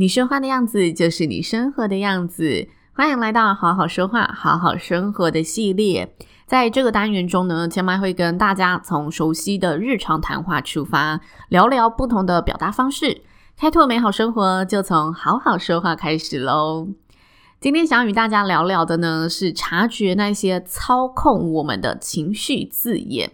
你说话的样子就是你生活的样子。欢迎来到好好说话、好好生活的系列。在这个单元中呢，千曼会跟大家从熟悉的日常谈话出发，聊聊不同的表达方式，开拓美好生活就从好好说话开始喽。今天想与大家聊聊的呢，是察觉那些操控我们的情绪字眼。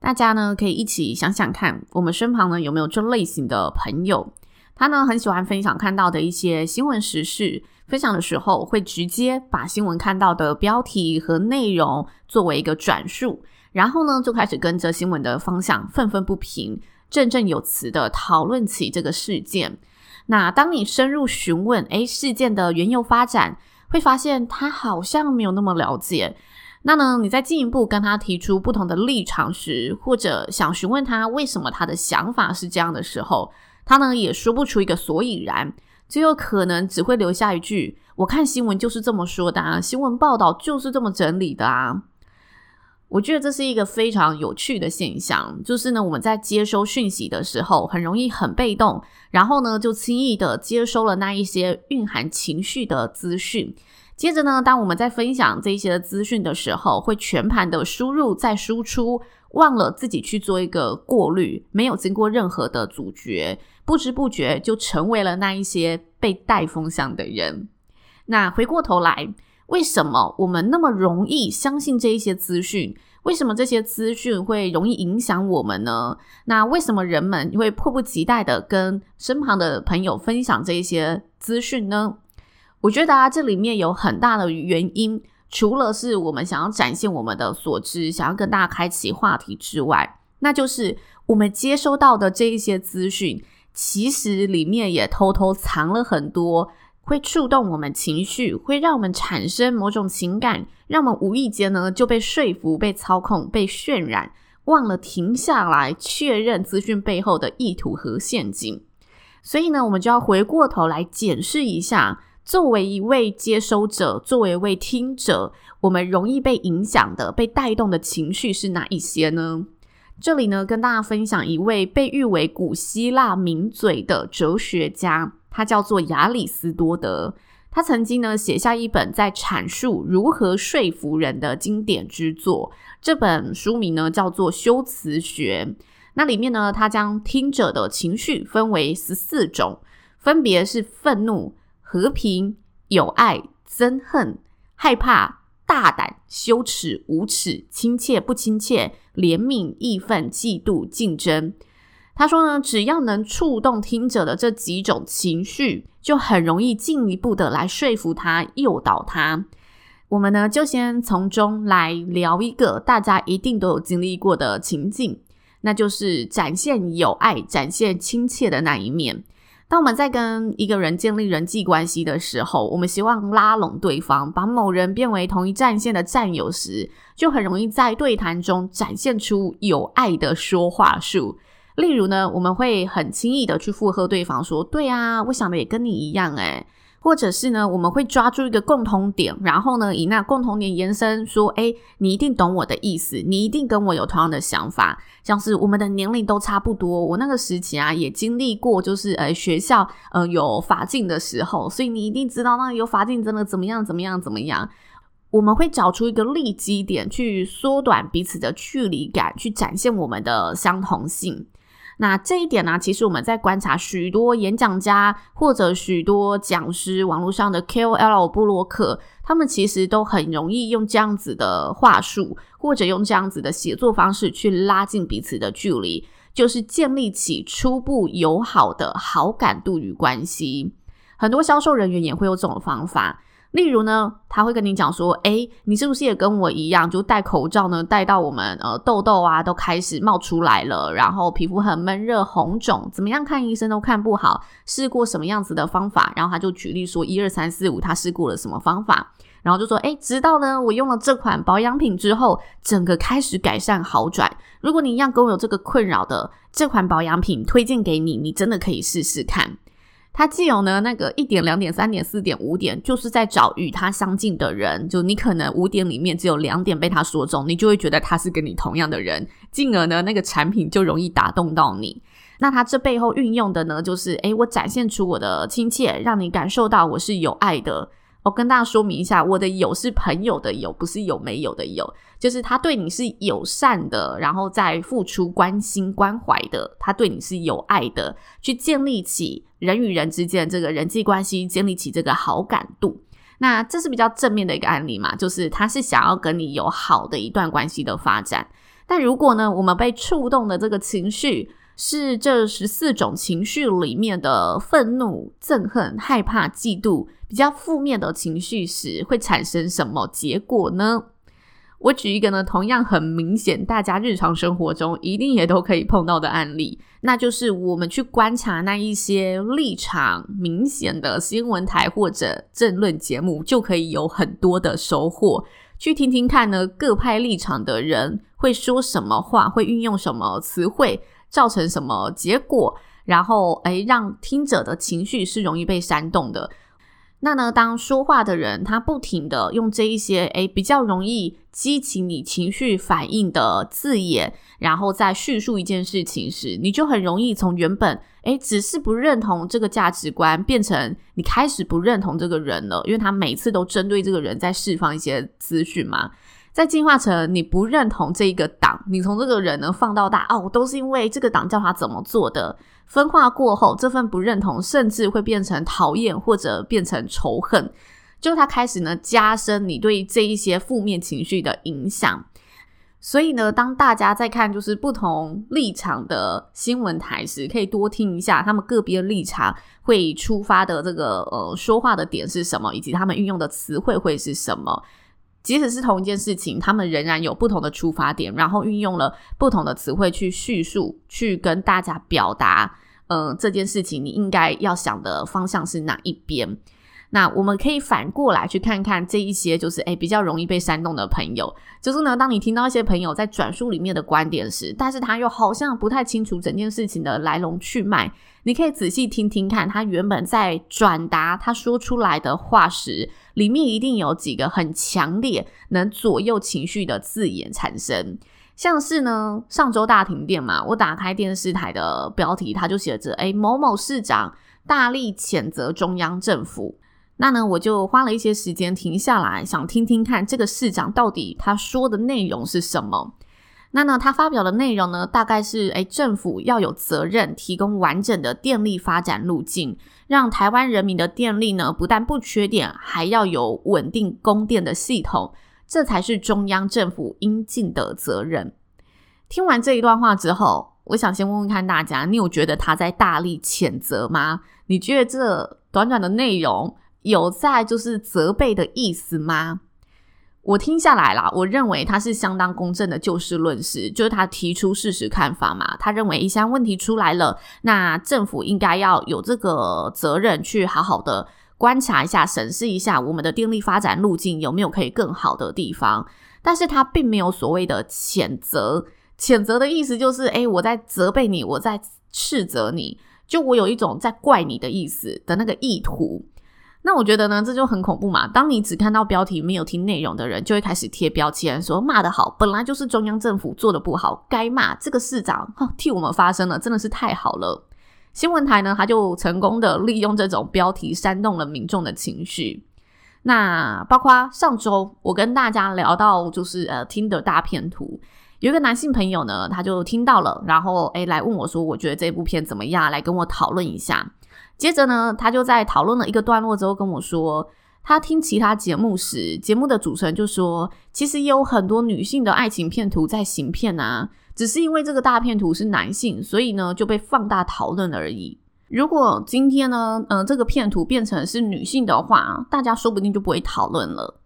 大家呢可以一起想想看，我们身旁呢有没有这类型的朋友？他呢很喜欢分享看到的一些新闻时事，分享的时候会直接把新闻看到的标题和内容作为一个转述，然后呢就开始跟着新闻的方向愤愤不平，振振有词的讨论起这个事件。那当你深入询问，诶，事件的缘由发展，会发现他好像没有那么了解。那呢，你再进一步跟他提出不同的立场时，或者想询问他为什么他的想法是这样的时候，他呢也说不出一个所以然，最有可能只会留下一句：“我看新闻就是这么说的啊，新闻报道就是这么整理的啊。”我觉得这是一个非常有趣的现象，就是呢我们在接收讯息的时候很容易很被动，然后呢就轻易的接收了那一些蕴含情绪的资讯。接着呢，当我们在分享这些资讯的时候，会全盘的输入再输出，忘了自己去做一个过滤，没有经过任何的咀嚼。不知不觉就成为了那一些被带风向的人。那回过头来，为什么我们那么容易相信这一些资讯？为什么这些资讯会容易影响我们呢？那为什么人们会迫不及待的跟身旁的朋友分享这一些资讯呢？我觉得啊，这里面有很大的原因，除了是我们想要展现我们的所知，想要跟大家开启话题之外，那就是我们接收到的这一些资讯。其实里面也偷偷藏了很多会触动我们情绪，会让我们产生某种情感，让我们无意间呢就被说服、被操控、被渲染，忘了停下来确认资讯背后的意图和陷阱。所以呢，我们就要回过头来检视一下，作为一位接收者，作为一位听者，我们容易被影响的、被带动的情绪是哪一些呢？这里呢，跟大家分享一位被誉为古希腊名嘴的哲学家，他叫做亚里斯多德。他曾经呢写下一本在阐述如何说服人的经典之作，这本书名呢叫做《修辞学》。那里面呢，他将听者的情绪分为十四种，分别是愤怒、和平、友爱、憎恨、害怕。大胆、羞耻、无耻、亲切、不亲切、怜悯、义愤、嫉妒、竞争。他说呢，只要能触动听者的这几种情绪，就很容易进一步的来说服他、诱导他。我们呢，就先从中来聊一个大家一定都有经历过的情境，那就是展现友爱、展现亲切的那一面。当我们在跟一个人建立人际关系的时候，我们希望拉拢对方，把某人变为同一战线的战友时，就很容易在对谈中展现出有爱的说话术。例如呢，我们会很轻易的去附和对方说：“对啊，我想的也跟你一样。”诶或者是呢，我们会抓住一个共同点，然后呢，以那共同点延伸说，诶，你一定懂我的意思，你一定跟我有同样的想法，像是我们的年龄都差不多，我那个时期啊也经历过，就是呃学校呃有法禁的时候，所以你一定知道那有法禁真的怎么样怎么样怎么样。我们会找出一个利基点去缩短彼此的距离感，去展现我们的相同性。那这一点呢，其实我们在观察许多演讲家或者许多讲师、网络上的 KOL 布洛克，他们其实都很容易用这样子的话术，或者用这样子的写作方式去拉近彼此的距离，就是建立起初步友好的好感度与关系。很多销售人员也会用这种方法。例如呢，他会跟你讲说，诶，你是不是也跟我一样，就戴口罩呢，戴到我们呃痘痘啊都开始冒出来了，然后皮肤很闷热红肿，怎么样看医生都看不好，试过什么样子的方法？然后他就举例说，一二三四五，他试过了什么方法？然后就说，诶，直到呢，我用了这款保养品之后，整个开始改善好转。如果你一样跟我有这个困扰的，这款保养品推荐给你，你真的可以试试看。他既有呢那个一点、两点、三点、四点、五点，就是在找与他相近的人。就你可能五点里面只有两点被他说中，你就会觉得他是跟你同样的人，进而呢那个产品就容易打动到你。那他这背后运用的呢，就是诶，我展现出我的亲切，让你感受到我是有爱的。我跟大家说明一下，我的友是朋友的友，不是有没有的有，就是他对你是友善的，然后再付出关心关怀的，他对你是有爱的，去建立起人与人之间这个人际关系，建立起这个好感度。那这是比较正面的一个案例嘛，就是他是想要跟你有好的一段关系的发展。但如果呢，我们被触动的这个情绪，是这十四种情绪里面的愤怒、憎恨、害怕、嫉妒，比较负面的情绪时，会产生什么结果呢？我举一个呢，同样很明显，大家日常生活中一定也都可以碰到的案例，那就是我们去观察那一些立场明显的新闻台或者政论节目，就可以有很多的收获。去听听看呢，各派立场的人会说什么话，会运用什么词汇。造成什么结果？然后，诶，让听者的情绪是容易被煽动的。那呢，当说话的人他不停的用这一些诶比较容易激起你情绪反应的字眼，然后在叙述一件事情时，你就很容易从原本诶只是不认同这个价值观，变成你开始不认同这个人了，因为他每次都针对这个人在释放一些资讯嘛。再进化成你不认同这一个党，你从这个人呢放到大哦，都是因为这个党叫他怎么做的。分化过后，这份不认同甚至会变成讨厌或者变成仇恨，就他开始呢加深你对这一些负面情绪的影响。所以呢，当大家在看就是不同立场的新闻台时，可以多听一下他们个别立场会出发的这个呃说话的点是什么，以及他们运用的词汇会是什么。即使是同一件事情，他们仍然有不同的出发点，然后运用了不同的词汇去叙述，去跟大家表达，嗯，这件事情你应该要想的方向是哪一边。那我们可以反过来去看看这一些，就是诶比较容易被煽动的朋友，就是呢，当你听到一些朋友在转述里面的观点时，但是他又好像不太清楚整件事情的来龙去脉，你可以仔细听听看，他原本在转达他说出来的话时，里面一定有几个很强烈能左右情绪的字眼产生，像是呢，上周大停电嘛，我打开电视台的标题，他就写着诶某某市长大力谴责中央政府。那呢，我就花了一些时间停下来，想听听看这个市长到底他说的内容是什么。那呢，他发表的内容呢，大概是，诶，政府要有责任提供完整的电力发展路径，让台湾人民的电力呢，不但不缺电，还要有稳定供电的系统，这才是中央政府应尽的责任。听完这一段话之后，我想先问问看大家，你有觉得他在大力谴责吗？你觉得这短短的内容，有在就是责备的意思吗？我听下来啦，我认为他是相当公正的就事论事，就是他提出事实看法嘛。他认为一项问题出来了，那政府应该要有这个责任去好好的观察一下、审视一下我们的电力发展路径有没有可以更好的地方。但是他并没有所谓的谴责，谴责的意思就是，诶，我在责备你，我在斥责你，就我有一种在怪你的意思的那个意图。那我觉得呢，这就很恐怖嘛。当你只看到标题，没有听内容的人，就会开始贴标签，说骂得好，本来就是中央政府做的不好，该骂这个市长，哦，替我们发声了，真的是太好了。新闻台呢，他就成功的利用这种标题煽动了民众的情绪。那包括上周我跟大家聊到，就是呃听的大片图，有一个男性朋友呢，他就听到了，然后诶来问我说，我觉得这部片怎么样？来跟我讨论一下。接着呢，他就在讨论了一个段落之后跟我说，他听其他节目时，节目的主持人就说，其实也有很多女性的爱情骗图在行骗啊，只是因为这个大骗图是男性，所以呢就被放大讨论而已。如果今天呢，嗯，这个骗图变成是女性的话，大家说不定就不会讨论了。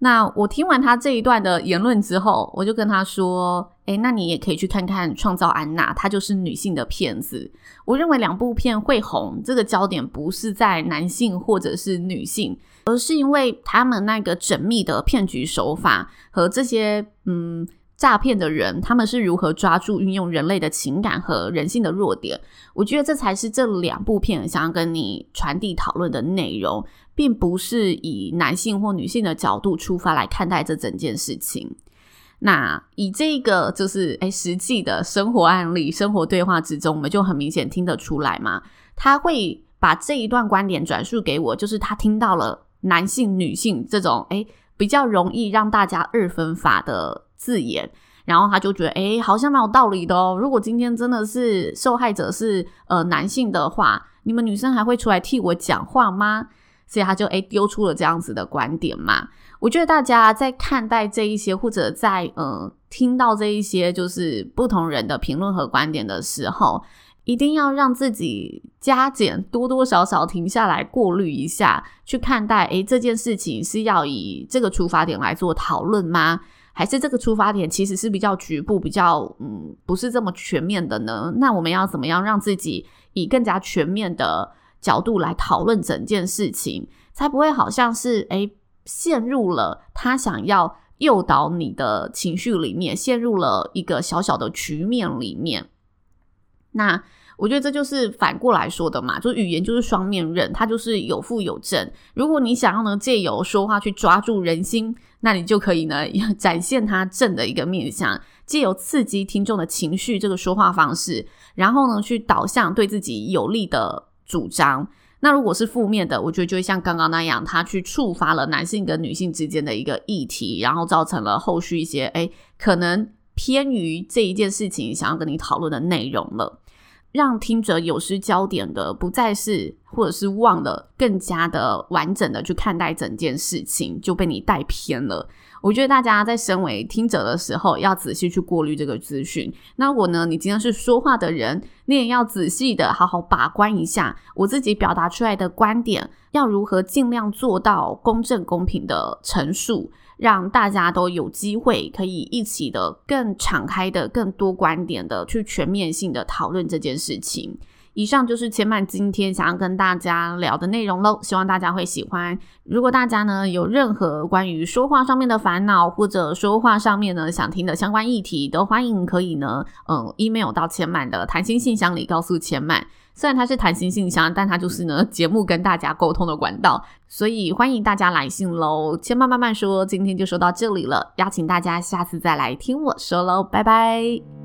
那我听完他这一段的言论之后，我就跟他说：“诶，那你也可以去看看《创造安娜》，她就是女性的骗子。我认为两部片会红，这个焦点不是在男性或者是女性，而是因为他们那个缜密的骗局手法和这些嗯。”诈骗的人，他们是如何抓住、运用人类的情感和人性的弱点？我觉得这才是这两部片想要跟你传递讨论的内容，并不是以男性或女性的角度出发来看待这整件事情。那以这个就是诶实际的生活案例、生活对话之中，我们就很明显听得出来嘛。他会把这一段观点转述给我，就是他听到了男性、女性这种诶比较容易让大家二分法的字眼，然后他就觉得，诶，好像蛮有道理的哦。如果今天真的是受害者是呃男性的话，你们女生还会出来替我讲话吗？所以他就诶丢出了这样子的观点嘛。我觉得大家在看待这一些，或者在呃听到这一些就是不同人的评论和观点的时候，一定要让自己加减多多少少停下来过滤一下，去看待，诶，这件事情是要以这个出发点来做讨论吗？还是这个出发点其实是比较局部、比较嗯，不是这么全面的呢？那我们要怎么样让自己以更加全面的角度来讨论整件事情，才不会好像是诶陷入了他想要诱导你的情绪里面，陷入了一个小小的局面里面。那我觉得这就是反过来说的嘛，就语言就是双面刃，它就是有负有正。如果你想要呢借由说话去抓住人心。那你就可以呢，展现他正的一个面向，借由刺激听众的情绪这个说话方式，然后呢，去导向对自己有利的主张。那如果是负面的，我觉得就会像刚刚那样，他去触发了男性跟女性之间的一个议题，然后造成了后续一些诶可能偏于这一件事情想要跟你讨论的内容了。让听者有失焦点的，不再是或者是忘了更加的完整的去看待整件事情，就被你带偏了。我觉得大家在身为听者的时候，要仔细去过滤这个资讯。那我呢，你今天是说话的人，你也要仔细的好好把关一下我自己表达出来的观点，要如何尽量做到公正公平的陈述。让大家都有机会可以一起的更敞开的、更多观点的去全面性的讨论这件事情。以上就是千嫚今天想要跟大家聊的内容喽，希望大家会喜欢。如果大家呢有任何关于说话上面的烦恼，或者说话上面呢想听的相关议题，都欢迎可以呢，嗯，email 到千嫚的谈心信箱里告诉千嫚。虽然它是谈心信箱，但它就是呢 节目跟大家沟通的管道，所以欢迎大家来信喽。千慢慢慢说，今天就说到这里了，邀请大家下次再来听我说喽，拜拜。